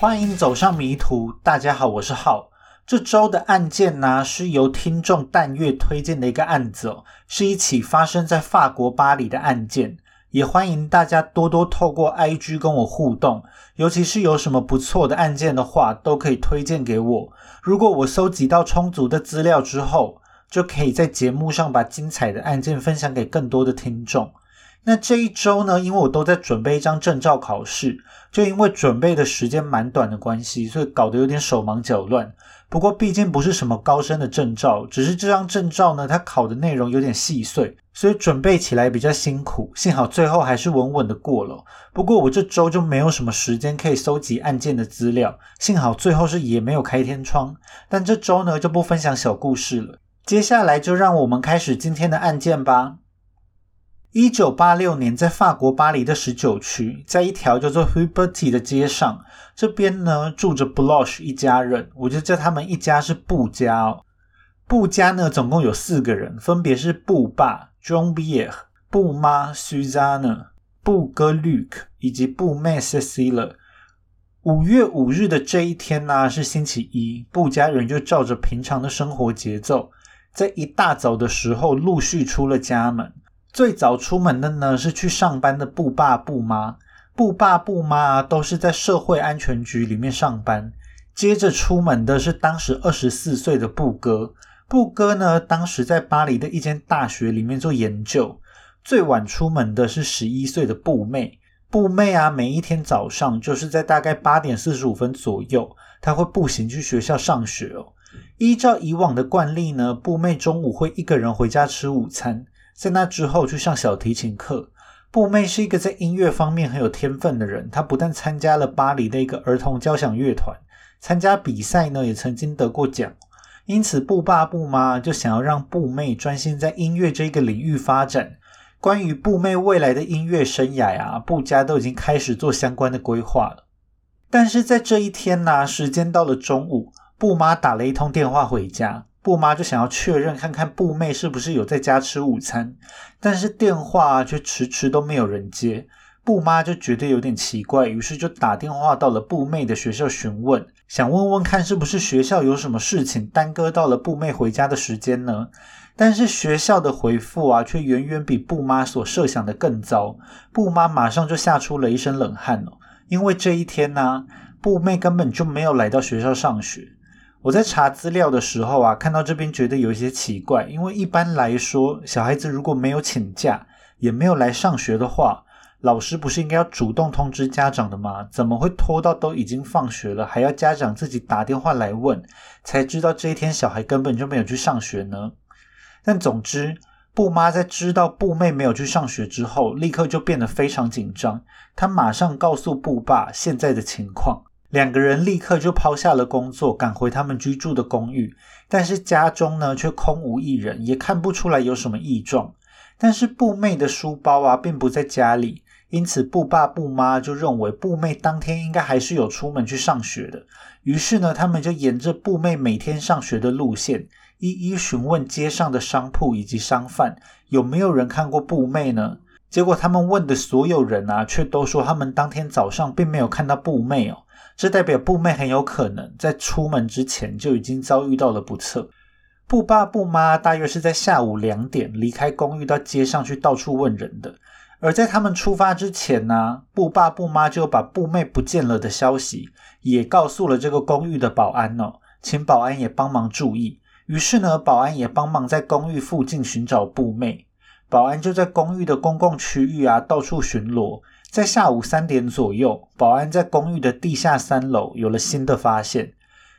欢迎走上迷途。大家好，我是浩。这周的案件呢，是由听众淡月推荐的一个案子哦，是一起发生在法国巴黎的案件。也欢迎大家多多透过 IG 跟我互动，尤其是有什么不错的案件的话，都可以推荐给我。如果我搜集到充足的资料之后，就可以在节目上把精彩的案件分享给更多的听众。那这一周呢，因为我都在准备一张证照考试，就因为准备的时间蛮短的关系，所以搞得有点手忙脚乱。不过毕竟不是什么高深的证照，只是这张证照呢，它考的内容有点细碎，所以准备起来比较辛苦。幸好最后还是稳稳的过了。不过我这周就没有什么时间可以搜集案件的资料，幸好最后是也没有开天窗。但这周呢就不分享小故事了，接下来就让我们开始今天的案件吧。一九八六年，在法国巴黎的十九区，在一条叫做 Huberty 的街上，这边呢住着 Blush 一家人，我就叫他们一家是布家哦。布家呢总共有四个人，分别是布爸 John Bier、布妈 Suzanne、布哥 Luke 以及布妹 Cecilia。五月五日的这一天呢是星期一，布家人就照着平常的生活节奏，在一大早的时候陆续出了家门。最早出门的呢是去上班的布爸布妈，布爸布妈都是在社会安全局里面上班。接着出门的是当时二十四岁的布哥，布哥呢当时在巴黎的一间大学里面做研究。最晚出门的是十一岁的布妹，布妹啊每一天早上就是在大概八点四十五分左右，她会步行去学校上学哦。依照以往的惯例呢，布妹中午会一个人回家吃午餐。在那之后去上小提琴课。布妹是一个在音乐方面很有天分的人，她不但参加了巴黎的一个儿童交响乐团，参加比赛呢也曾经得过奖。因此，布爸布妈就想要让布妹专心在音乐这一个领域发展。关于布妹未来的音乐生涯啊，布家都已经开始做相关的规划了。但是在这一天呢，时间到了中午，布妈打了一通电话回家。布妈就想要确认看看布妹是不是有在家吃午餐，但是电话却迟迟都没有人接。布妈就觉得有点奇怪，于是就打电话到了布妹的学校询问，想问问看是不是学校有什么事情耽搁到了布妹回家的时间呢？但是学校的回复啊，却远远比布妈所设想的更糟。布妈马上就吓出了一身冷汗哦，因为这一天呢，布妹根本就没有来到学校上学。我在查资料的时候啊，看到这边觉得有一些奇怪，因为一般来说，小孩子如果没有请假，也没有来上学的话，老师不是应该要主动通知家长的吗？怎么会拖到都已经放学了，还要家长自己打电话来问，才知道这一天小孩根本就没有去上学呢？但总之，布妈在知道布妹没有去上学之后，立刻就变得非常紧张，她马上告诉布爸现在的情况。两个人立刻就抛下了工作，赶回他们居住的公寓。但是家中呢，却空无一人，也看不出来有什么异状。但是布妹的书包啊，并不在家里，因此布爸布妈就认为布妹当天应该还是有出门去上学的。于是呢，他们就沿着布妹每天上学的路线，一一询问街上的商铺以及商贩，有没有人看过布妹呢？结果他们问的所有人啊，却都说他们当天早上并没有看到布妹哦。这代表布妹很有可能在出门之前就已经遭遇到了不测。布爸布妈大约是在下午两点离开公寓到街上去到处问人的。而在他们出发之前呢，布爸布妈就把布妹不见了的消息也告诉了这个公寓的保安哦，请保安也帮忙注意。于是呢，保安也帮忙在公寓附近寻找布妹。保安就在公寓的公共区域啊到处巡逻。在下午三点左右，保安在公寓的地下三楼有了新的发现。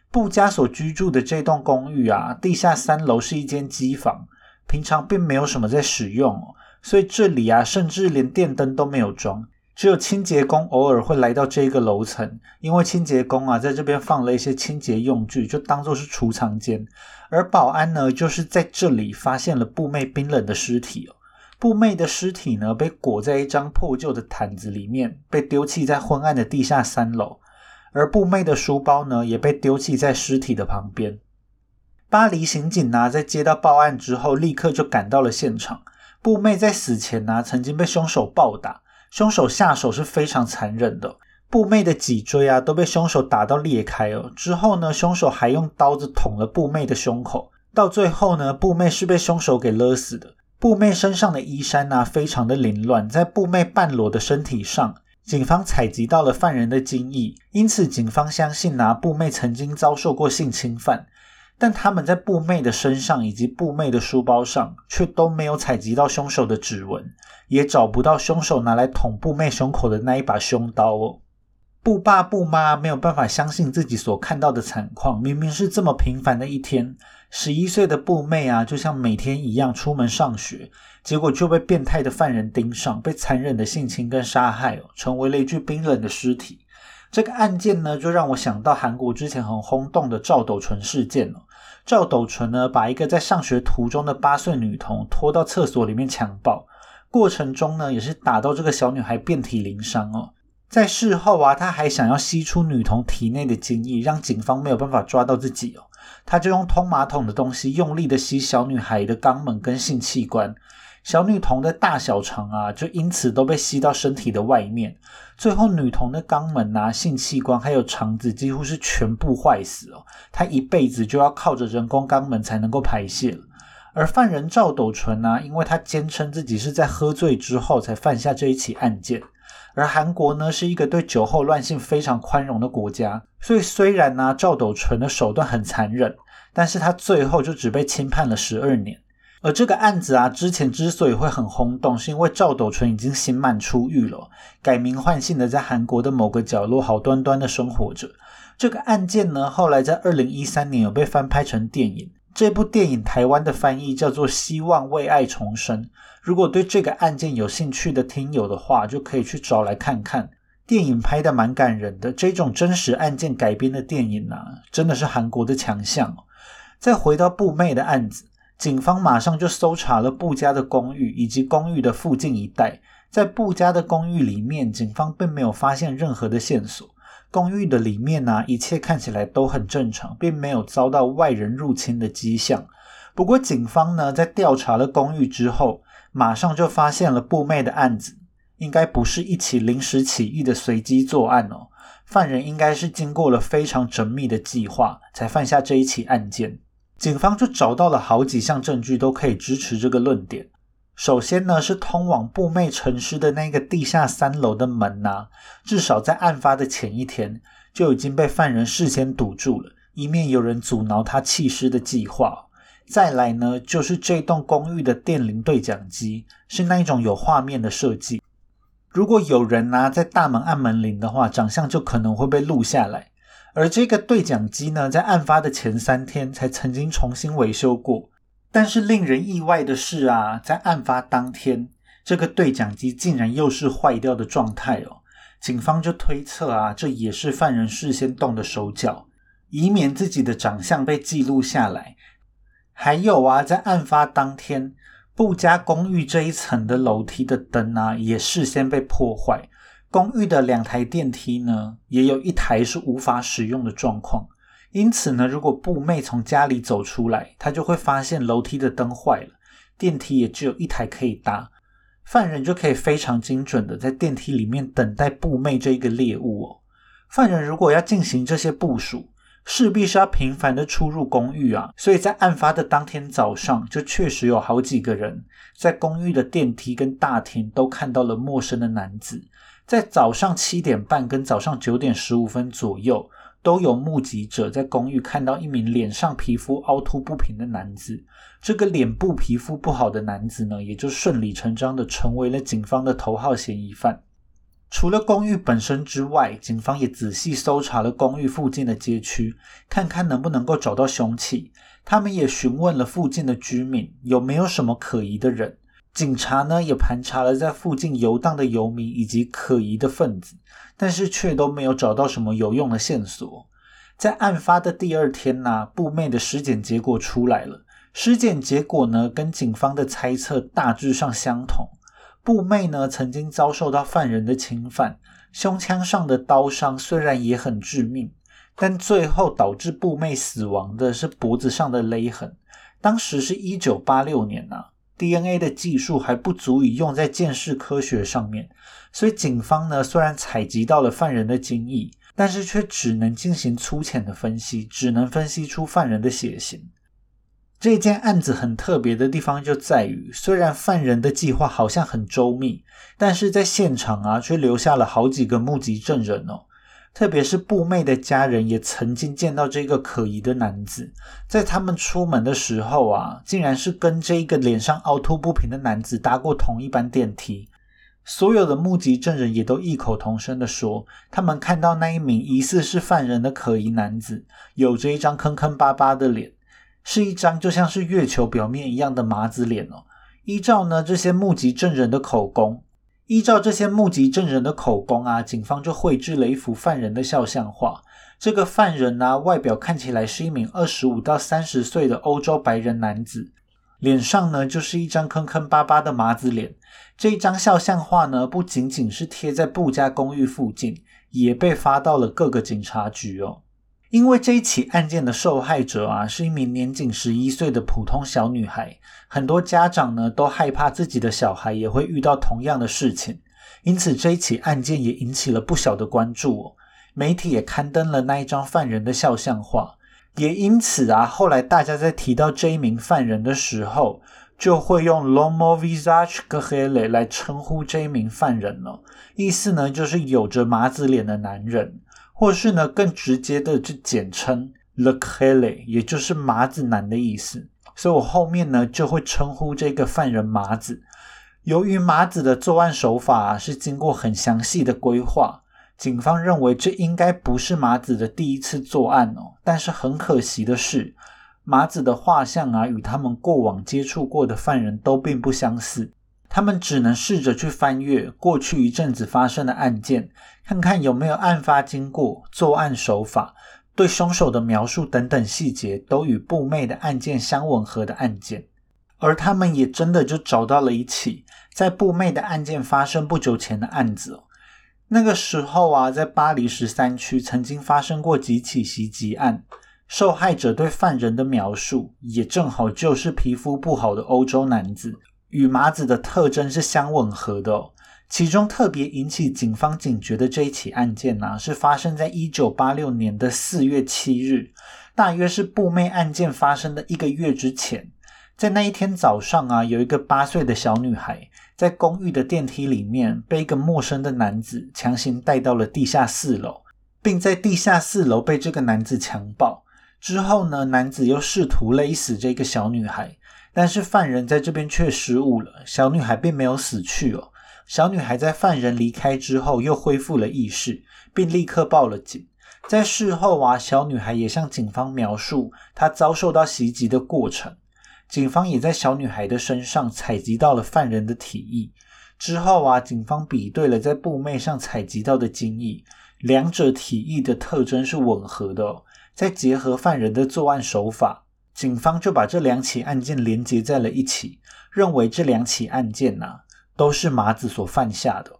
布家所居住的这栋公寓啊，地下三楼是一间机房，平常并没有什么在使用，所以这里啊，甚至连电灯都没有装，只有清洁工偶尔会来到这个楼层，因为清洁工啊在这边放了一些清洁用具，就当做是储藏间。而保安呢，就是在这里发现了布妹冰冷的尸体哦。布妹的尸体呢，被裹在一张破旧的毯子里面，被丢弃在昏暗的地下三楼。而布妹的书包呢，也被丢弃在尸体的旁边。巴黎刑警呢，在接到报案之后，立刻就赶到了现场。布妹在死前呢，曾经被凶手暴打，凶手下手是非常残忍的。步妹的脊椎啊都被凶手打到裂开哦。之后呢，凶手还用刀子捅了步妹的胸口。到最后呢，步妹是被凶手给勒死的。步妹身上的衣衫啊，非常的凌乱，在步妹半裸的身体上，警方采集到了犯人的精液，因此警方相信啊，步妹曾经遭受过性侵犯。但他们在步妹的身上以及步妹的书包上，却都没有采集到凶手的指纹，也找不到凶手拿来捅步妹胸口的那一把凶刀哦。布爸布妈没有办法相信自己所看到的惨况，明明是这么平凡的一天，十一岁的布妹啊，就像每天一样出门上学，结果就被变态的犯人盯上，被残忍的性侵跟杀害哦，成为了一具冰冷的尸体。这个案件呢，就让我想到韩国之前很轰动的赵斗淳事件哦。赵斗淳呢，把一个在上学途中的八岁女童拖到厕所里面强暴，过程中呢，也是打到这个小女孩遍体鳞伤哦。在事后啊，他还想要吸出女童体内的精液，让警方没有办法抓到自己哦。他就用通马桶的东西用力的吸小女孩的肛门跟性器官。小女童的大小肠啊，就因此都被吸到身体的外面。最后，女童的肛门啊、性器官还有肠子几乎是全部坏死哦。她一辈子就要靠着人工肛门才能够排泄。而犯人赵斗淳呢，因为他坚称自己是在喝醉之后才犯下这一起案件。而韩国呢，是一个对酒后乱性非常宽容的国家，所以虽然呢赵斗淳的手段很残忍，但是他最后就只被轻判了十二年。而这个案子啊，之前之所以会很轰动，是因为赵斗淳已经刑满出狱了，改名换姓的在韩国的某个角落好端端的生活着。这个案件呢，后来在二零一三年有被翻拍成电影，这部电影台湾的翻译叫做《希望为爱重生》。如果对这个案件有兴趣的听友的话，就可以去找来看看。电影拍的蛮感人的，这种真实案件改编的电影啊，真的是韩国的强项。再回到布妹的案子。警方马上就搜查了布家的公寓以及公寓的附近一带，在布家的公寓里面，警方并没有发现任何的线索。公寓的里面呢，一切看起来都很正常，并没有遭到外人入侵的迹象。不过，警方呢在调查了公寓之后，马上就发现了布妹的案子，应该不是一起临时起意的随机作案哦，犯人应该是经过了非常缜密的计划，才犯下这一起案件。警方就找到了好几项证据，都可以支持这个论点。首先呢，是通往布妹沉尸的那个地下三楼的门呐，至少在案发的前一天就已经被犯人事先堵住了，以免有人阻挠他弃尸的计划。再来呢，就是这栋公寓的电铃对讲机是那一种有画面的设计，如果有人呐在大门按门铃的话，长相就可能会被录下来。而这个对讲机呢，在案发的前三天才曾经重新维修过。但是令人意外的是啊，在案发当天，这个对讲机竟然又是坏掉的状态哦。警方就推测啊，这也是犯人事先动的手脚，以免自己的长相被记录下来。还有啊，在案发当天，布家公寓这一层的楼梯的灯啊，也事先被破坏。公寓的两台电梯呢，也有一台是无法使用的状况。因此呢，如果布妹从家里走出来，她就会发现楼梯的灯坏了，电梯也只有一台可以搭，犯人就可以非常精准的在电梯里面等待布妹这一个猎物哦。犯人如果要进行这些部署，势必是要频繁的出入公寓啊，所以在案发的当天早上，就确实有好几个人在公寓的电梯跟大厅都看到了陌生的男子。在早上七点半跟早上九点十五分左右，都有目击者在公寓看到一名脸上皮肤凹凸不平的男子。这个脸部皮肤不好的男子呢，也就顺理成章的成为了警方的头号嫌疑犯。除了公寓本身之外，警方也仔细搜查了公寓附近的街区，看看能不能够找到凶器。他们也询问了附近的居民，有没有什么可疑的人。警察呢也盘查了在附近游荡的游民以及可疑的分子，但是却都没有找到什么有用的线索。在案发的第二天呢，布妹的尸检结果出来了。尸检结果呢跟警方的猜测大致上相同。布妹呢曾经遭受到犯人的侵犯，胸腔上的刀伤虽然也很致命，但最后导致布妹死亡的是脖子上的勒痕。当时是一九八六年呐。DNA 的技术还不足以用在鉴识科学上面，所以警方呢虽然采集到了犯人的精液，但是却只能进行粗浅的分析，只能分析出犯人的血型。这件案子很特别的地方就在于，虽然犯人的计划好像很周密，但是在现场啊，却留下了好几个目击证人哦。特别是布妹的家人也曾经见到这个可疑的男子，在他们出门的时候啊，竟然是跟这一个脸上凹凸不平的男子搭过同一班电梯。所有的目击证人也都异口同声的说，他们看到那一名疑似是犯人的可疑男子，有着一张坑坑巴巴的脸。是一张就像是月球表面一样的麻子脸哦。依照呢这些目击证人的口供，依照这些目击证人的口供啊，警方就绘制了一幅犯人的肖像画。这个犯人呢，外表看起来是一名二十五到三十岁的欧洲白人男子，脸上呢就是一张坑坑巴巴的麻子脸。这一张肖像画呢，不仅仅是贴在布家公寓附近，也被发到了各个警察局哦。因为这一起案件的受害者啊，是一名年仅十一岁的普通小女孩，很多家长呢都害怕自己的小孩也会遇到同样的事情，因此这一起案件也引起了不小的关注哦。媒体也刊登了那一张犯人的肖像画，也因此啊，后来大家在提到这一名犯人的时候，就会用 Lomo Visage Gehele 来称呼这一名犯人了，意思呢就是有着麻子脸的男人。或是呢，更直接的就简称 The Kelly，也就是麻子男的意思。所以我后面呢就会称呼这个犯人麻子。由于麻子的作案手法是经过很详细的规划，警方认为这应该不是麻子的第一次作案哦。但是很可惜的是，麻子的画像啊，与他们过往接触过的犯人都并不相似。他们只能试着去翻阅过去一阵子发生的案件，看看有没有案发经过、作案手法、对凶手的描述等等细节都与布妹的案件相吻合的案件。而他们也真的就找到了一起在布妹的案件发生不久前的案子。那个时候啊，在巴黎十三区曾经发生过几起袭击案，受害者对犯人的描述也正好就是皮肤不好的欧洲男子。与麻子的特征是相吻合的。其中特别引起警方警觉的这一起案件呢，是发生在一九八六年的四月七日，大约是布妹案件发生的一个月之前。在那一天早上啊，有一个八岁的小女孩在公寓的电梯里面被一个陌生的男子强行带到了地下四楼，并在地下四楼被这个男子强暴。之后呢，男子又试图勒死这个小女孩。但是犯人在这边却失误了，小女孩并没有死去哦。小女孩在犯人离开之后又恢复了意识，并立刻报了警。在事后啊，小女孩也向警方描述她遭受到袭击的过程。警方也在小女孩的身上采集到了犯人的体液。之后啊，警方比对了在布妹上采集到的精液，两者体液的特征是吻合的。再结合犯人的作案手法。警方就把这两起案件连接在了一起，认为这两起案件呐都是麻子所犯下的。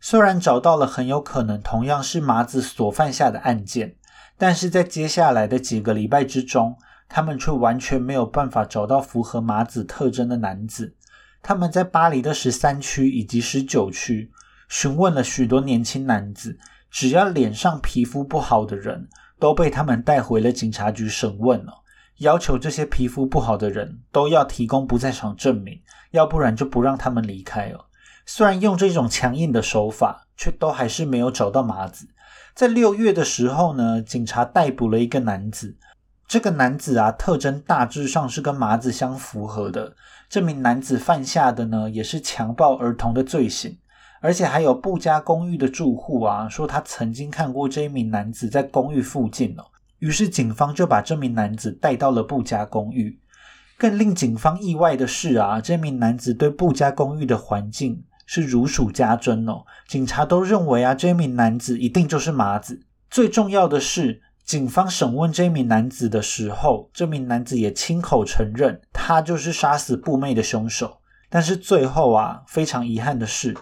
虽然找到了很有可能同样是麻子所犯下的案件，但是在接下来的几个礼拜之中，他们却完全没有办法找到符合麻子特征的男子。他们在巴黎的十三区以及十九区询问了许多年轻男子，只要脸上皮肤不好的人都被他们带回了警察局审问了。要求这些皮肤不好的人都要提供不在场证明，要不然就不让他们离开了。虽然用这种强硬的手法，却都还是没有找到麻子。在六月的时候呢，警察逮捕了一个男子。这个男子啊，特征大致上是跟麻子相符合的。这名男子犯下的呢，也是强暴儿童的罪行，而且还有布家公寓的住户啊，说他曾经看过这一名男子在公寓附近哦。于是，警方就把这名男子带到了布家公寓。更令警方意外的是啊，这名男子对布家公寓的环境是如数家珍哦。警察都认为啊，这名男子一定就是麻子。最重要的是，警方审问这名男子的时候，这名男子也亲口承认，他就是杀死布妹的凶手。但是最后啊，非常遗憾的是。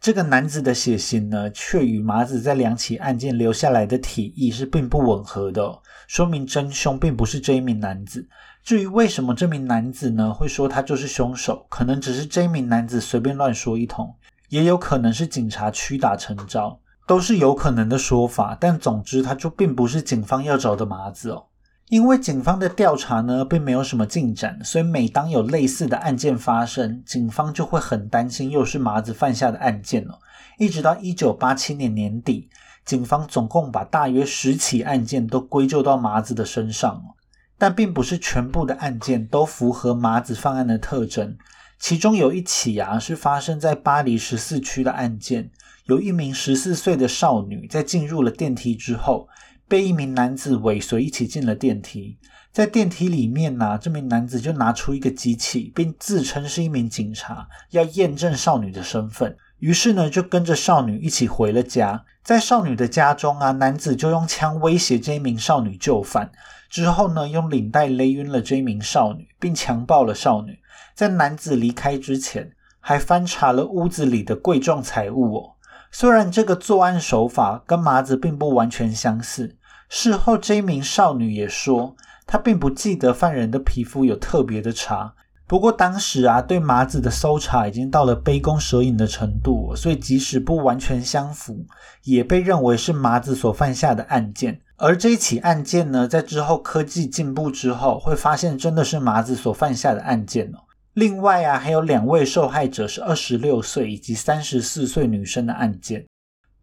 这个男子的血型呢，却与麻子在两起案件留下来的体液是并不吻合的，说明真凶并不是这一名男子。至于为什么这名男子呢会说他就是凶手，可能只是这名男子随便乱说一通，也有可能是警察屈打成招，都是有可能的说法。但总之，他就并不是警方要找的麻子哦。因为警方的调查呢，并没有什么进展，所以每当有类似的案件发生，警方就会很担心又是麻子犯下的案件哦。一直到一九八七年年底，警方总共把大约十起案件都归咎到麻子的身上哦。但并不是全部的案件都符合麻子犯案的特征，其中有一起啊，是发生在巴黎十四区的案件，有一名十四岁的少女在进入了电梯之后。被一名男子尾随一起进了电梯，在电梯里面呢，这名男子就拿出一个机器，并自称是一名警察，要验证少女的身份。于是呢，就跟着少女一起回了家。在少女的家中啊，男子就用枪威胁这一名少女就范，之后呢，用领带勒晕了这一名少女，并强暴了少女。在男子离开之前，还翻查了屋子里的贵重财物哦。虽然这个作案手法跟麻子并不完全相似。事后，这名少女也说，她并不记得犯人的皮肤有特别的差。不过当时啊，对麻子的搜查已经到了杯弓蛇影的程度，所以即使不完全相符，也被认为是麻子所犯下的案件。而这一起案件呢，在之后科技进步之后，会发现真的是麻子所犯下的案件哦。另外啊，还有两位受害者是二十六岁以及三十四岁女生的案件。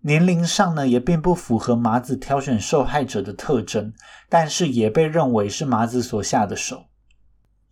年龄上呢，也并不符合麻子挑选受害者的特征，但是也被认为是麻子所下的手。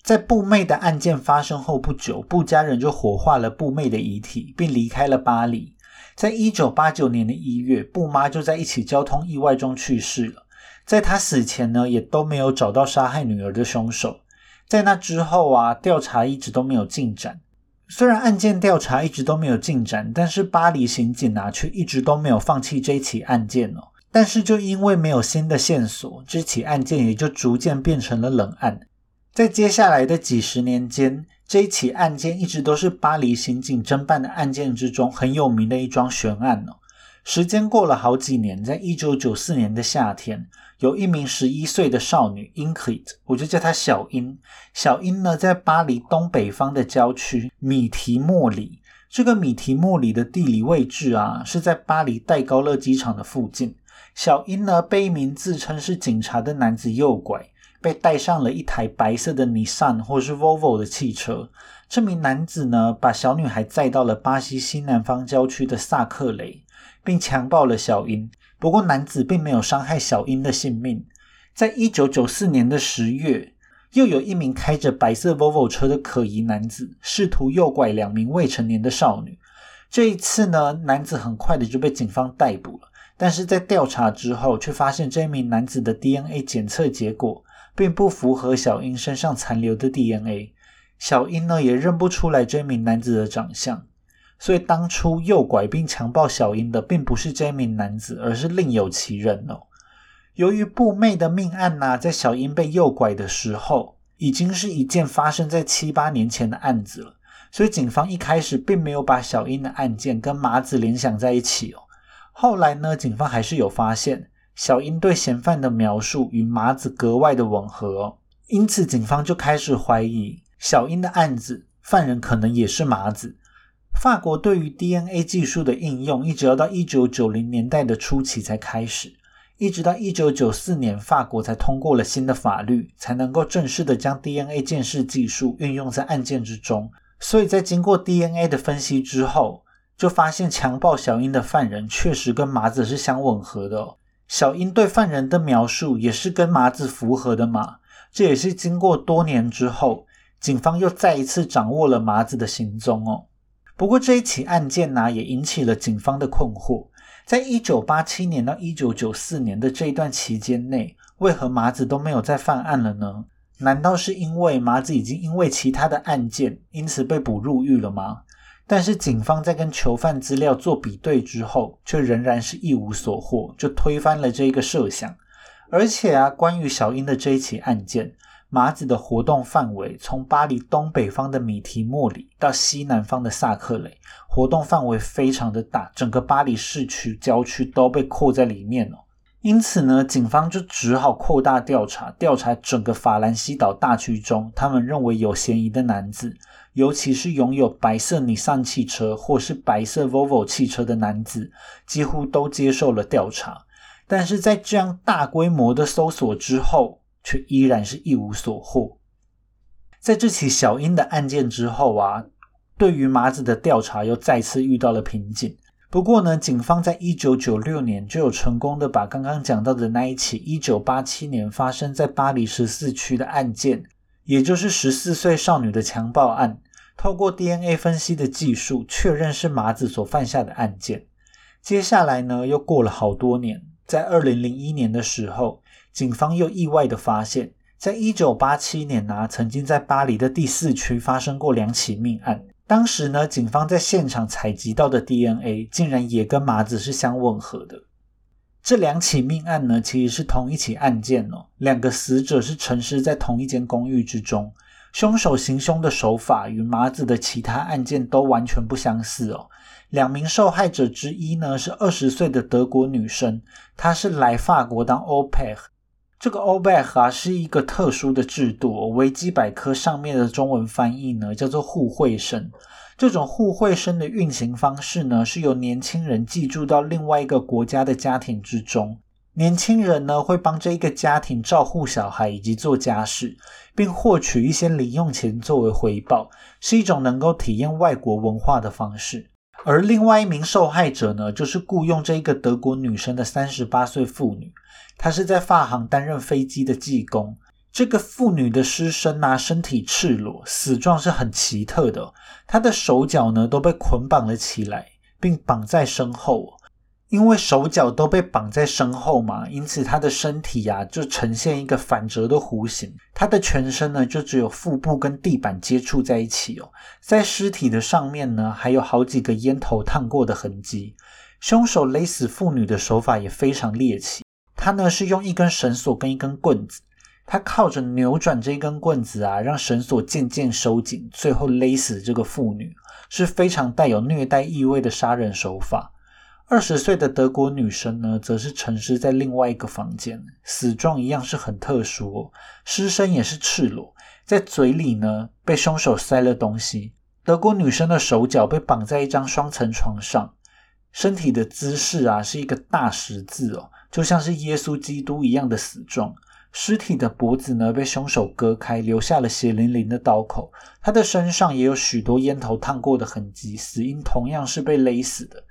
在布妹的案件发生后不久，布家人就火化了布妹的遗体，并离开了巴黎。在一九八九年的一月，布妈就在一起交通意外中去世了。在她死前呢，也都没有找到杀害女儿的凶手。在那之后啊，调查一直都没有进展。虽然案件调查一直都没有进展，但是巴黎刑警啊却一直都没有放弃这起案件哦。但是就因为没有新的线索，这起案件也就逐渐变成了冷案。在接下来的几十年间，这一起案件一直都是巴黎刑警侦办的案件之中很有名的一桩悬案哦。时间过了好几年，在一九九四年的夏天。有一名十一岁的少女 Ingrid，我就叫她小英。小英呢，在巴黎东北方的郊区米提莫里。这个米提莫里的地理位置啊，是在巴黎戴高乐机场的附近。小英呢，被一名自称是警察的男子诱拐，被带上了一台白色的 Nissan 或是 Volvo 的汽车。这名男子呢，把小女孩载到了巴西西南方郊区的萨克雷，并强暴了小英。不过，男子并没有伤害小英的性命。在一九九四年的十月，又有一名开着白色 Volvo 车的可疑男子试图诱拐两名未成年的少女。这一次呢，男子很快的就被警方逮捕了。但是在调查之后，却发现这名男子的 DNA 检测结果并不符合小英身上残留的 DNA。小英呢，也认不出来这名男子的长相。所以当初诱拐并强暴小英的，并不是这名男子，而是另有其人哦。由于布妹的命案呐，在小英被诱拐的时候，已经是一件发生在七八年前的案子了，所以警方一开始并没有把小英的案件跟麻子联想在一起哦。后来呢，警方还是有发现小英对嫌犯的描述与麻子格外的吻合哦，因此警方就开始怀疑小英的案子犯人可能也是麻子。法国对于 DNA 技术的应用，一直要到一九九零年代的初期才开始，一直到一九九四年，法国才通过了新的法律，才能够正式的将 DNA 鉴识技术运用在案件之中。所以在经过 DNA 的分析之后，就发现强暴小英的犯人确实跟麻子是相吻合的。小英对犯人的描述也是跟麻子符合的嘛？这也是经过多年之后，警方又再一次掌握了麻子的行踪哦。不过这一起案件呢，也引起了警方的困惑。在一九八七年到一九九四年的这一段期间内，为何麻子都没有再犯案了呢？难道是因为麻子已经因为其他的案件，因此被捕入狱了吗？但是警方在跟囚犯资料做比对之后，却仍然是一无所获，就推翻了这一个设想。而且啊，关于小英的这一起案件。麻子的活动范围从巴黎东北方的米提莫里到西南方的萨克雷，活动范围非常的大，整个巴黎市区郊区都被扣在里面哦。因此呢，警方就只好扩大调查，调查整个法兰西岛大区中，他们认为有嫌疑的男子，尤其是拥有白色尼桑汽车或是白色 Volvo 汽车的男子，几乎都接受了调查。但是在这样大规模的搜索之后，却依然是一无所获。在这起小英的案件之后啊，对于麻子的调查又再次遇到了瓶颈。不过呢，警方在一九九六年就有成功的把刚刚讲到的那一起一九八七年发生在巴黎十四区的案件，也就是十四岁少女的强暴案，透过 DNA 分析的技术确认是麻子所犯下的案件。接下来呢，又过了好多年，在二零零一年的时候，警方又意外的发现，在一九八七年啊，曾经在巴黎的第四区发生过两起命案。当时呢，警方在现场采集到的 DNA 竟然也跟麻子是相吻合的。这两起命案呢，其实是同一起案件哦。两个死者是沉尸在同一间公寓之中，凶手行凶的手法与麻子的其他案件都完全不相似哦。两名受害者之一呢，是二十岁的德国女生，她是来法国当 OPEC。这个 OBEC 啊是一个特殊的制度，维基百科上面的中文翻译呢叫做互惠生。这种互惠生的运行方式呢，是由年轻人寄住到另外一个国家的家庭之中，年轻人呢会帮这一个家庭照顾小孩以及做家事，并获取一些零用钱作为回报，是一种能够体验外国文化的方式。而另外一名受害者呢，就是雇佣这一个德国女生的三十八岁妇女。她是在发行担任飞机的技工。这个妇女的尸身啊，身体赤裸，死状是很奇特的。她的手脚呢都被捆绑了起来，并绑在身后。因为手脚都被绑在身后嘛，因此她的身体呀就呈现一个反折的弧形。她的全身呢就只有腹部跟地板接触在一起哦。在尸体的上面呢，还有好几个烟头烫过的痕迹。凶手勒死妇女的手法也非常猎奇。他呢是用一根绳索跟一根棍子，他靠着扭转这根棍子啊，让绳索渐渐收紧，最后勒死这个妇女，是非常带有虐待意味的杀人手法。二十岁的德国女生呢，则是沉尸在另外一个房间，死状一样是很特殊，哦，尸身也是赤裸，在嘴里呢被凶手塞了东西。德国女生的手脚被绑在一张双层床上，身体的姿势啊是一个大十字哦。就像是耶稣基督一样的死状，尸体的脖子呢被凶手割开，留下了血淋淋的刀口。他的身上也有许多烟头烫过的痕迹，死因同样是被勒死的。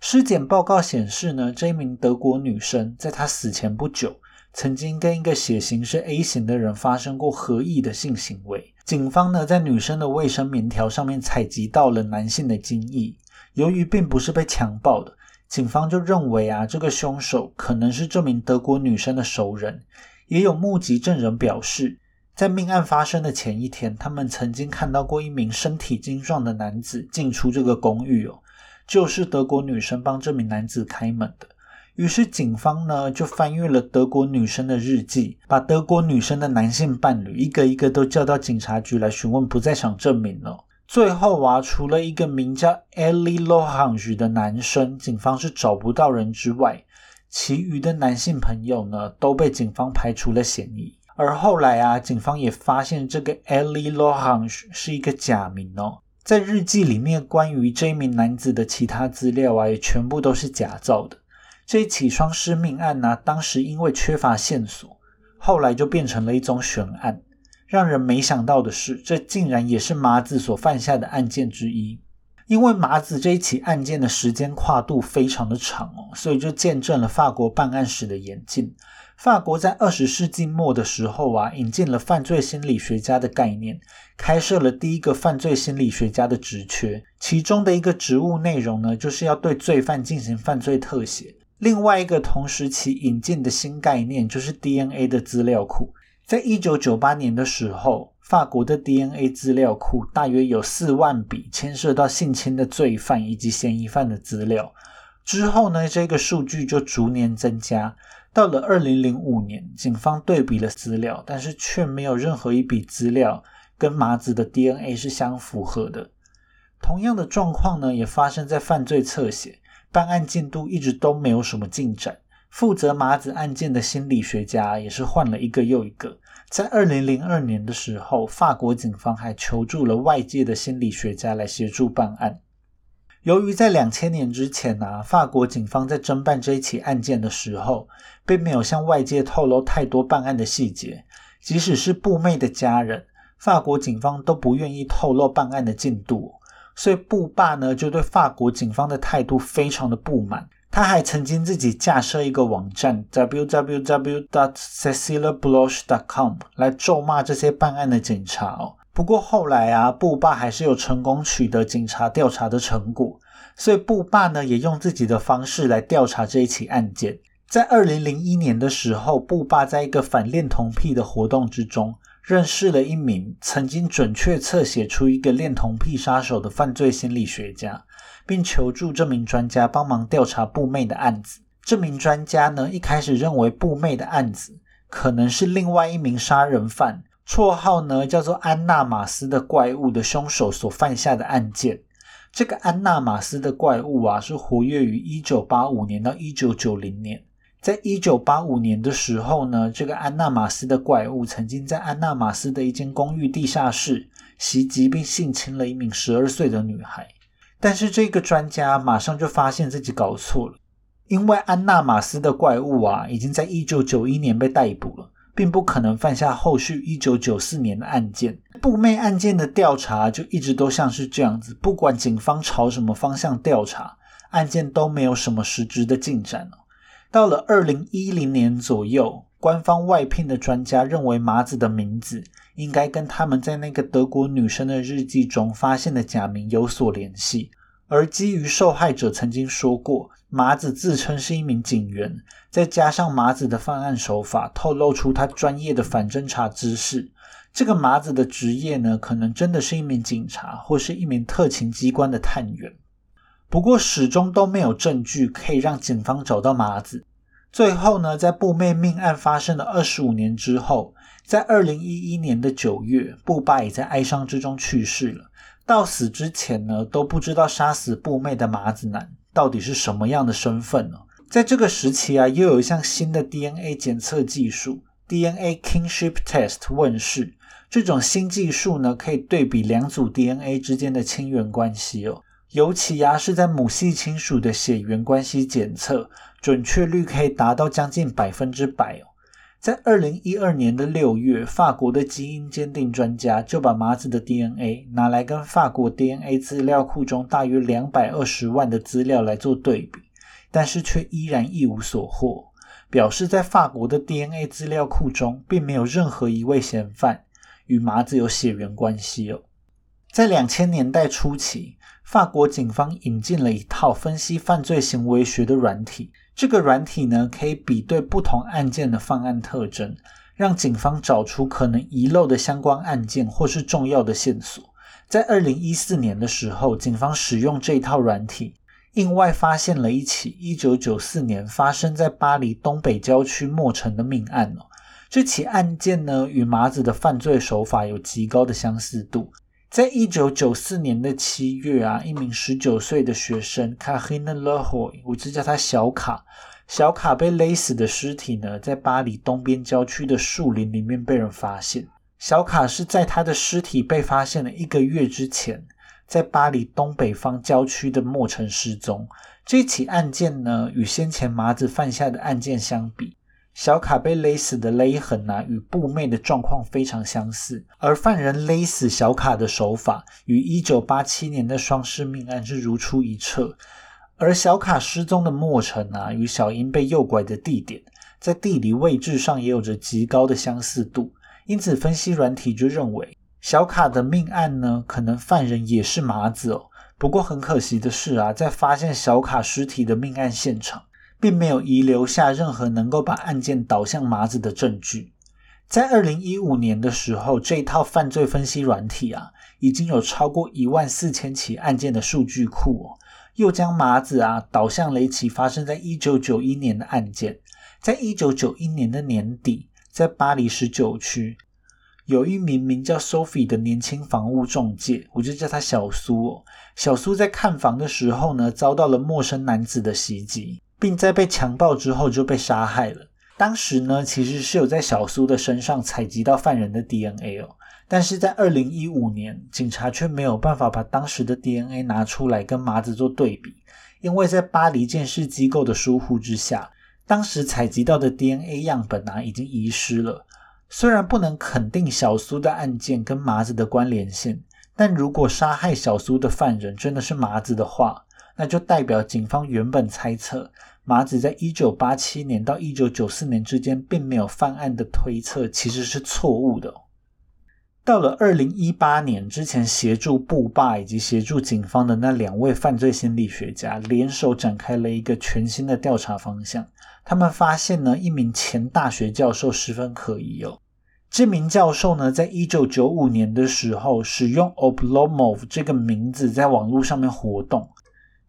尸检报告显示呢，这一名德国女生在她死前不久，曾经跟一个血型是 A 型的人发生过合意的性行为。警方呢在女生的卫生棉条上面采集到了男性的精液，由于并不是被强暴的。警方就认为啊，这个凶手可能是这名德国女生的熟人。也有目击证人表示，在命案发生的前一天，他们曾经看到过一名身体精壮的男子进出这个公寓哦，就是德国女生帮这名男子开门的。于是警方呢就翻阅了德国女生的日记，把德国女生的男性伴侣一个一个都叫到警察局来询问不在场证明了。最后啊，除了一个名叫 Ellie Lohange 的男生，警方是找不到人之外，其余的男性朋友呢都被警方排除了嫌疑。而后来啊，警方也发现这个 Ellie Lohange 是一个假名哦，在日记里面关于这一名男子的其他资料啊，也全部都是假造的。这一起双尸命案呢，当时因为缺乏线索，后来就变成了一宗悬案。让人没想到的是，这竟然也是麻子所犯下的案件之一。因为麻子这一起案件的时间跨度非常的长哦，所以就见证了法国办案史的演进。法国在二十世纪末的时候啊，引进了犯罪心理学家的概念，开设了第一个犯罪心理学家的职缺。其中的一个职务内容呢，就是要对罪犯进行犯罪特写。另外一个同时期引进的新概念，就是 DNA 的资料库。在一九九八年的时候，法国的 DNA 资料库大约有四万笔牵涉到性侵的罪犯以及嫌疑犯的资料。之后呢，这个数据就逐年增加。到了二零零五年，警方对比了资料，但是却没有任何一笔资料跟麻子的 DNA 是相符合的。同样的状况呢，也发生在犯罪侧写，办案进度一直都没有什么进展。负责麻子案件的心理学家也是换了一个又一个。在二零零二年的时候，法国警方还求助了外界的心理学家来协助办案。由于在两千年之前啊，法国警方在侦办这一起案件的时候，并没有向外界透露太多办案的细节，即使是布妹的家人，法国警方都不愿意透露办案的进度，所以布爸呢就对法国警方的态度非常的不满。他还曾经自己架设一个网站 www.dot.cecilabloch.com 来咒骂这些办案的警察哦。不过后来啊，布爸还是有成功取得警察调查的成果，所以布爸呢也用自己的方式来调查这一起案件。在二零零一年的时候，布爸在一个反恋童癖的活动之中，认识了一名曾经准确侧写出一个恋童癖杀手的犯罪心理学家。并求助这名专家帮忙调查布妹的案子。这名专家呢，一开始认为布妹的案子可能是另外一名杀人犯，绰号呢叫做安娜马斯的怪物的凶手所犯下的案件。这个安娜马斯的怪物啊，是活跃于一九八五年到一九九零年。在一九八五年的时候呢，这个安娜马斯的怪物曾经在安娜马斯的一间公寓地下室袭击并性侵了一名十二岁的女孩。但是这个专家马上就发现自己搞错了，因为安娜马斯的怪物啊，已经在一九九一年被逮捕了，并不可能犯下后续一九九四年的案件。布妹案件的调查就一直都像是这样子，不管警方朝什么方向调查，案件都没有什么实质的进展哦。到了二零一零年左右，官方外聘的专家认为麻子的名字。应该跟他们在那个德国女生的日记中发现的假名有所联系，而基于受害者曾经说过麻子自称是一名警员，再加上麻子的犯案手法透露出他专业的反侦查知识，这个麻子的职业呢，可能真的是一名警察或是一名特勤机关的探员。不过始终都没有证据可以让警方找到麻子。最后呢，在布妹命案发生的二十五年之后。在二零一一年的九月，布爸也在哀伤之中去世了。到死之前呢，都不知道杀死布妹的麻子男到底是什么样的身份呢？在这个时期啊，又有一项新的 DNA 检测技术 ——DNA Kinship Test 问世。这种新技术呢，可以对比两组 DNA 之间的亲缘关系哦。尤其啊，是在母系亲属的血缘关系检测，准确率可以达到将近百分之百哦。在二零一二年的六月，法国的基因鉴定专家就把麻子的 DNA 拿来跟法国 DNA 资料库中大约两百二十万的资料来做对比，但是却依然一无所获，表示在法国的 DNA 资料库中并没有任何一位嫌犯与麻子有血缘关系哦。在两千年代初期，法国警方引进了一套分析犯罪行为学的软体。这个软体呢，可以比对不同案件的犯案特征，让警方找出可能遗漏的相关案件或是重要的线索。在二零一四年的时候，警方使用这套软体，意外发现了一起一九九四年发生在巴黎东北郊区莫城的命案哦。这起案件呢，与麻子的犯罪手法有极高的相似度。在一九九四年的七月啊，一名十九岁的学生卡黑纳勒霍，我只叫他小卡。小卡被勒死的尸体呢，在巴黎东边郊区的树林里面被人发现。小卡是在他的尸体被发现的一个月之前，在巴黎东北方郊区的莫城失踪。这起案件呢，与先前麻子犯下的案件相比。小卡被勒死的勒痕啊，与布妹的状况非常相似，而犯人勒死小卡的手法与一九八七年的双尸命案是如出一辙。而小卡失踪的莫城啊，与小英被诱拐的地点，在地理位置上也有着极高的相似度，因此分析软体就认为小卡的命案呢，可能犯人也是麻子哦。不过很可惜的是啊，在发现小卡尸体的命案现场。并没有遗留下任何能够把案件导向麻子的证据。在二零一五年的时候，这一套犯罪分析软体啊，已经有超过一万四千起案件的数据库哦，又将麻子啊导向了一起发生在一九九一年的案件。在一九九一年的年底，在巴黎十九区，有一名名叫 Sophie 的年轻房屋中介，我就叫他小苏哦。小苏在看房的时候呢，遭到了陌生男子的袭击。并在被强暴之后就被杀害了。当时呢，其实是有在小苏的身上采集到犯人的 DNA 哦，但是在二零一五年，警察却没有办法把当时的 DNA 拿出来跟麻子做对比，因为在巴黎监视机构的疏忽之下，当时采集到的 DNA 样本啊已经遗失了。虽然不能肯定小苏的案件跟麻子的关联性，但如果杀害小苏的犯人真的是麻子的话，那就代表警方原本猜测。麻子在一九八七年到一九九四年之间并没有犯案的推测其实是错误的。到了二零一八年之前，协助布霸以及协助警方的那两位犯罪心理学家联手展开了一个全新的调查方向。他们发现呢，一名前大学教授十分可疑哦。这名教授呢，在一九九五年的时候，使用 Oblomov 这个名字在网络上面活动。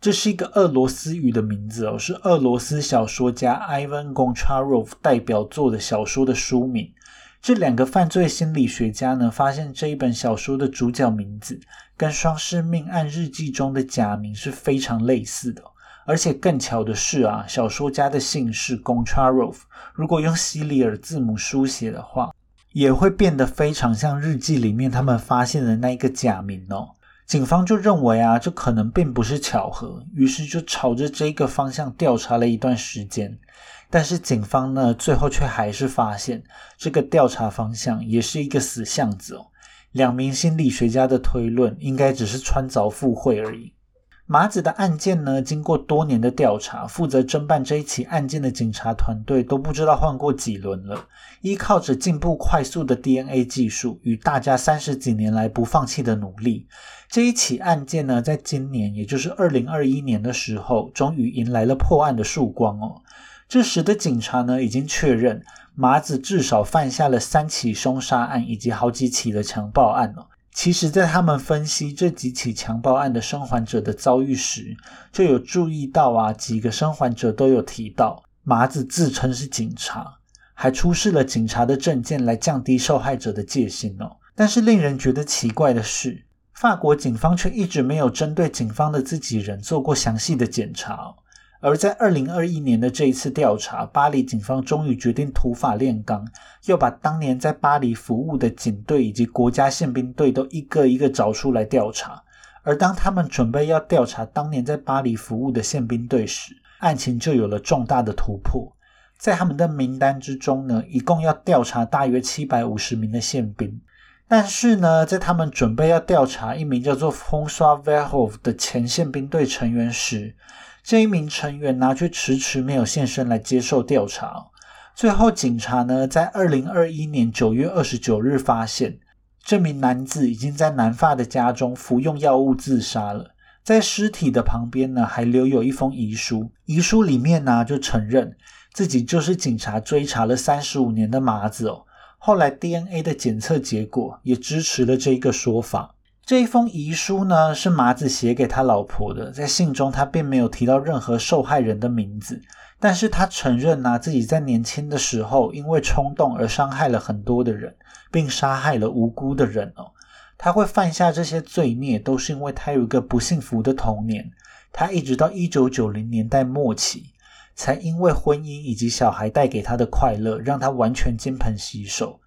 这是一个俄罗斯语的名字哦，是俄罗斯小说家 Ivan Goncharov 代表作的小说的书名。这两个犯罪心理学家呢，发现这一本小说的主角名字跟《双尸命案日记》中的假名是非常类似的。而且更巧的是啊，小说家的姓氏 Goncharov，如果用西里尔字母书写的话，也会变得非常像日记里面他们发现的那一个假名哦。警方就认为啊，这可能并不是巧合，于是就朝着这个方向调查了一段时间。但是警方呢，最后却还是发现这个调查方向也是一个死巷子哦。两名心理学家的推论应该只是穿凿附会而已。麻子的案件呢，经过多年的调查，负责侦办这一起案件的警察团队都不知道换过几轮了。依靠着进步快速的 DNA 技术与大家三十几年来不放弃的努力，这一起案件呢，在今年，也就是二零二一年的时候，终于迎来了破案的曙光哦。这时的警察呢，已经确认麻子至少犯下了三起凶杀案以及好几起的强暴案了。其实，在他们分析这几起强暴案的生还者的遭遇时，就有注意到啊，几个生还者都有提到麻子自称是警察，还出示了警察的证件来降低受害者的戒心哦。但是，令人觉得奇怪的是，法国警方却一直没有针对警方的自己人做过详细的检查。而在二零二一年的这一次调查，巴黎警方终于决定土法炼钢，要把当年在巴黎服务的警队以及国家宪兵队都一个一个找出来调查。而当他们准备要调查当年在巴黎服务的宪兵队时，案情就有了重大的突破。在他们的名单之中呢，一共要调查大约七百五十名的宪兵，但是呢，在他们准备要调查一名叫做 François v e r h o v 的前宪兵队成员时，这一名成员呢，却迟迟没有现身来接受调查。最后，警察呢，在二零二一年九月二十九日发现，这名男子已经在南发的家中服用药物自杀了。在尸体的旁边呢，还留有一封遗书。遗书里面呢，就承认自己就是警察追查了三十五年的麻子哦。后来 DNA 的检测结果也支持了这一个说法。这一封遗书呢，是麻子写给他老婆的。在信中，他并没有提到任何受害人的名字，但是他承认呢，自己在年轻的时候因为冲动而伤害了很多的人，并杀害了无辜的人哦。他会犯下这些罪孽，都是因为他有一个不幸福的童年。他一直到一九九零年代末期，才因为婚姻以及小孩带给他的快乐，让他完全金盆洗手。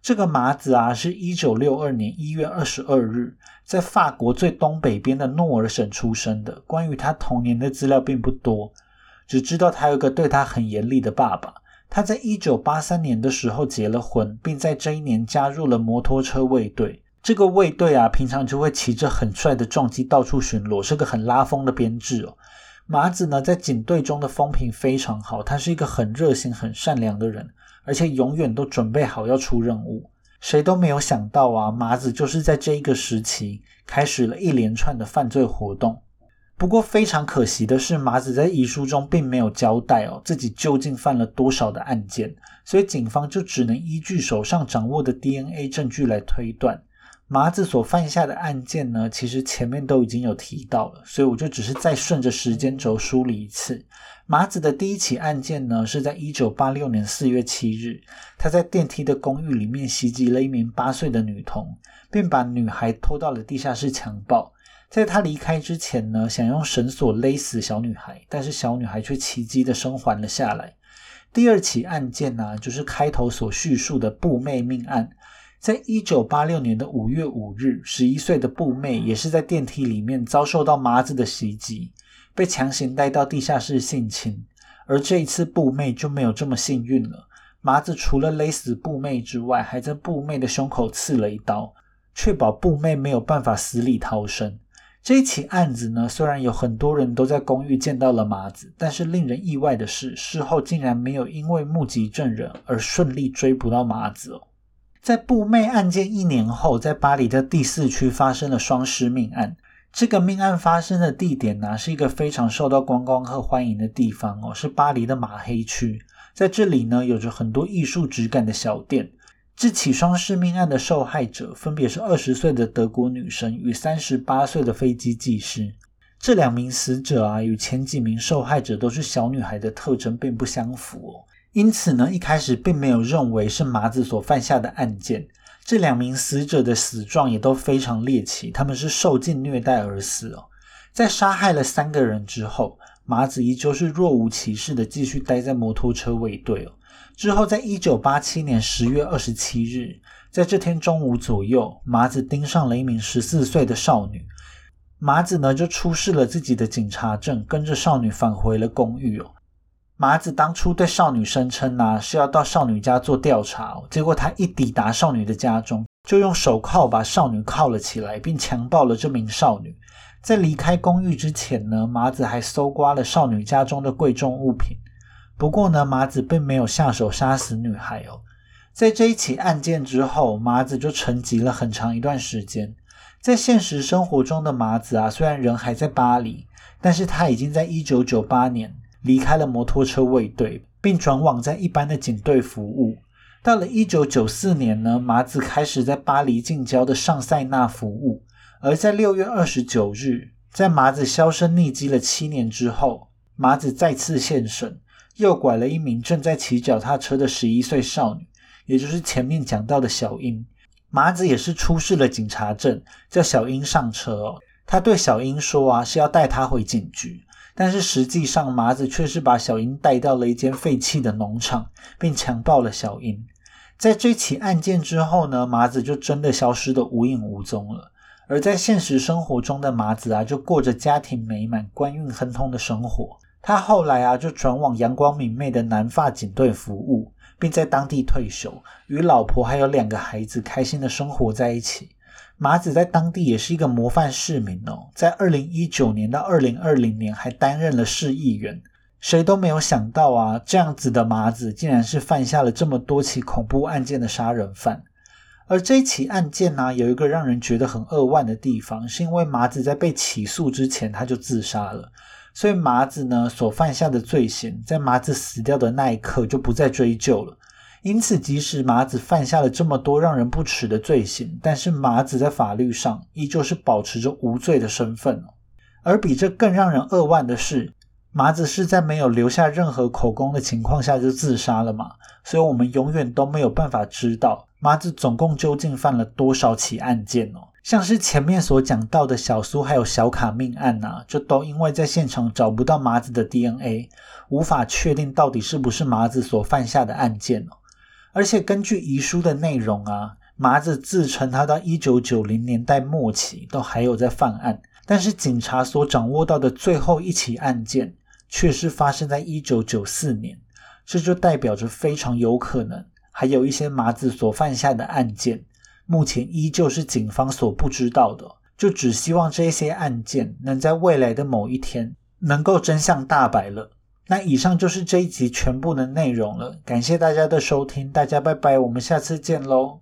这个麻子啊，是一九六二年一月二十二日在法国最东北边的诺尔省出生的。关于他童年的资料并不多，只知道他有个对他很严厉的爸爸。他在一九八三年的时候结了婚，并在这一年加入了摩托车卫队。这个卫队啊，平常就会骑着很帅的撞击到处巡逻，是个很拉风的编制哦。麻子呢，在警队中的风评非常好，他是一个很热心、很善良的人。而且永远都准备好要出任务，谁都没有想到啊，麻子就是在这一个时期开始了一连串的犯罪活动。不过非常可惜的是，麻子在遗书中并没有交代哦自己究竟犯了多少的案件，所以警方就只能依据手上掌握的 DNA 证据来推断。麻子所犯下的案件呢，其实前面都已经有提到了，所以我就只是再顺着时间轴梳理一次。麻子的第一起案件呢，是在一九八六年四月七日，他在电梯的公寓里面袭击了一名八岁的女童，并把女孩拖到了地下室强暴。在他离开之前呢，想用绳索勒死小女孩，但是小女孩却奇迹的生还了下来。第二起案件呢，就是开头所叙述的布妹命案。在一九八六年的五月五日，十一岁的布妹也是在电梯里面遭受到麻子的袭击，被强行带到地下室性侵。而这一次布妹就没有这么幸运了，麻子除了勒死布妹之外，还在布妹的胸口刺了一刀，确保布妹没有办法死里逃生。这一起案子呢，虽然有很多人都在公寓见到了麻子，但是令人意外的是，事后竟然没有因为目击证人而顺利追捕到麻子哦。在布妹案件一年后，在巴黎的第四区发生了双尸命案。这个命案发生的地点呢，是一个非常受到观光客欢迎的地方哦，是巴黎的马黑区。在这里呢，有着很多艺术质感的小店。这起双尸命案的受害者分别是二十岁的德国女生与三十八岁的飞机技师。这两名死者啊，与前几名受害者都是小女孩的特征并不相符哦。因此呢，一开始并没有认为是麻子所犯下的案件。这两名死者的死状也都非常猎奇，他们是受尽虐待而死哦。在杀害了三个人之后，麻子依旧是若无其事的继续待在摩托车卫队哦。之后，在一九八七年十月二十七日，在这天中午左右，麻子盯上了一名十四岁的少女。麻子呢就出示了自己的警察证，跟着少女返回了公寓哦。麻子当初对少女声称呢是要到少女家做调查，结果他一抵达少女的家中，就用手铐把少女铐了起来，并强暴了这名少女。在离开公寓之前呢，麻子还搜刮了少女家中的贵重物品。不过呢，麻子并没有下手杀死女孩哦。在这一起案件之后，麻子就沉寂了很长一段时间。在现实生活中的麻子啊，虽然人还在巴黎，但是他已经在一九九八年离开了摩托车卫队，并转往在一般的警队服务。到了一九九四年呢，麻子开始在巴黎近郊的上塞纳服务。而在六月二十九日，在麻子销声匿迹了七年之后，麻子再次现身。诱拐了一名正在骑脚踏车的十一岁少女，也就是前面讲到的小英。麻子也是出示了警察证，叫小英上车哦。他对小英说啊，是要带她回警局，但是实际上麻子却是把小英带到了一间废弃的农场，并强暴了小英。在这起案件之后呢，麻子就真的消失的无影无踪了。而在现实生活中的麻子啊，就过着家庭美满、官运亨通的生活。他后来啊，就转往阳光明媚的南发警队服务，并在当地退休，与老婆还有两个孩子开心的生活在一起。麻子在当地也是一个模范市民哦，在二零一九年到二零二零年还担任了市议员。谁都没有想到啊，这样子的麻子竟然是犯下了这么多起恐怖案件的杀人犯。而这起案件呢，有一个让人觉得很扼腕的地方，是因为麻子在被起诉之前他就自杀了。所以麻子呢所犯下的罪行，在麻子死掉的那一刻就不再追究了。因此，即使麻子犯下了这么多让人不齿的罪行，但是麻子在法律上依旧是保持着无罪的身份而比这更让人扼腕的是，麻子是在没有留下任何口供的情况下就自杀了嘛？所以我们永远都没有办法知道麻子总共究竟犯了多少起案件哦。像是前面所讲到的小苏还有小卡命案呐，就都因为在现场找不到麻子的 DNA，无法确定到底是不是麻子所犯下的案件哦。而且根据遗书的内容啊，麻子自称他到一九九零年代末期都还有在犯案，但是警察所掌握到的最后一起案件却是发生在一九九四年，这就代表着非常有可能还有一些麻子所犯下的案件。目前依旧是警方所不知道的，就只希望这些案件能在未来的某一天能够真相大白了。那以上就是这一集全部的内容了，感谢大家的收听，大家拜拜，我们下次见喽。